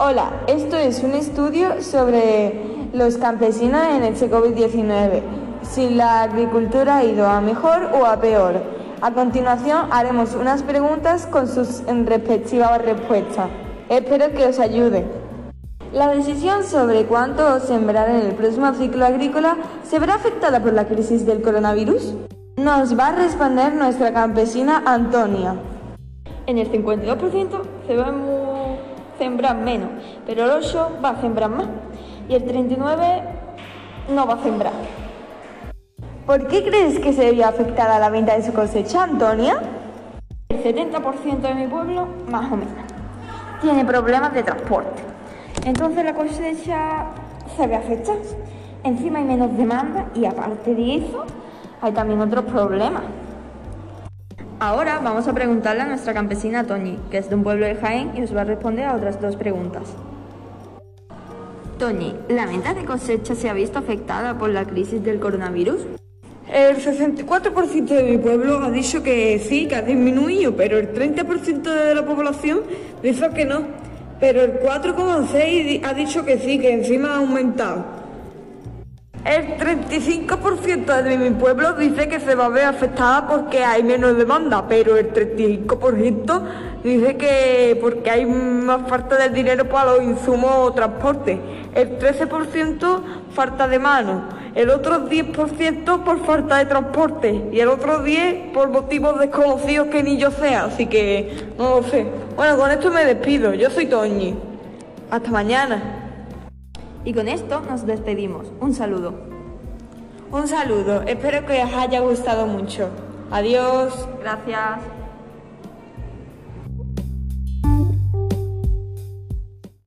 Hola, esto es un estudio sobre los campesinos en el COVID-19, si la agricultura ha ido a mejor o a peor. A continuación haremos unas preguntas con sus respectivas respuestas. Espero que os ayude. La decisión sobre cuánto sembrar en el próximo ciclo agrícola se verá afectada por la crisis del coronavirus. Nos va a responder nuestra campesina Antonia. En el 52% se va a sembrar menos, pero el 8 va a sembrar más y el 39 no va a sembrar. ¿Por qué crees que se vio afectada la venta de su cosecha, Antonia? El 70% de mi pueblo, más o menos, tiene problemas de transporte. Entonces la cosecha se ve afectada. Encima hay menos demanda y aparte de eso, hay también otros problemas. Ahora vamos a preguntarle a nuestra campesina Toñi, que es de un pueblo de Jaén y nos va a responder a otras dos preguntas. Toñi, ¿la venta de cosecha se ha visto afectada por la crisis del coronavirus? El 64% de mi pueblo ha dicho que sí, que ha disminuido, pero el 30% de la población dice que no. Pero el 4,6% ha dicho que sí, que encima ha aumentado. El 35% de mi pueblo dice que se va a ver afectada porque hay menos demanda, pero el 35% dice que porque hay más falta de dinero para los insumos o transporte. El 13% falta de mano, el otro 10% por falta de transporte y el otro 10% por motivos desconocidos que ni yo sea, así que no lo sé. Bueno, con esto me despido. Yo soy Toñi. Hasta mañana. Y con esto nos despedimos. Un saludo. Un saludo. Espero que os haya gustado mucho. Adiós. Gracias.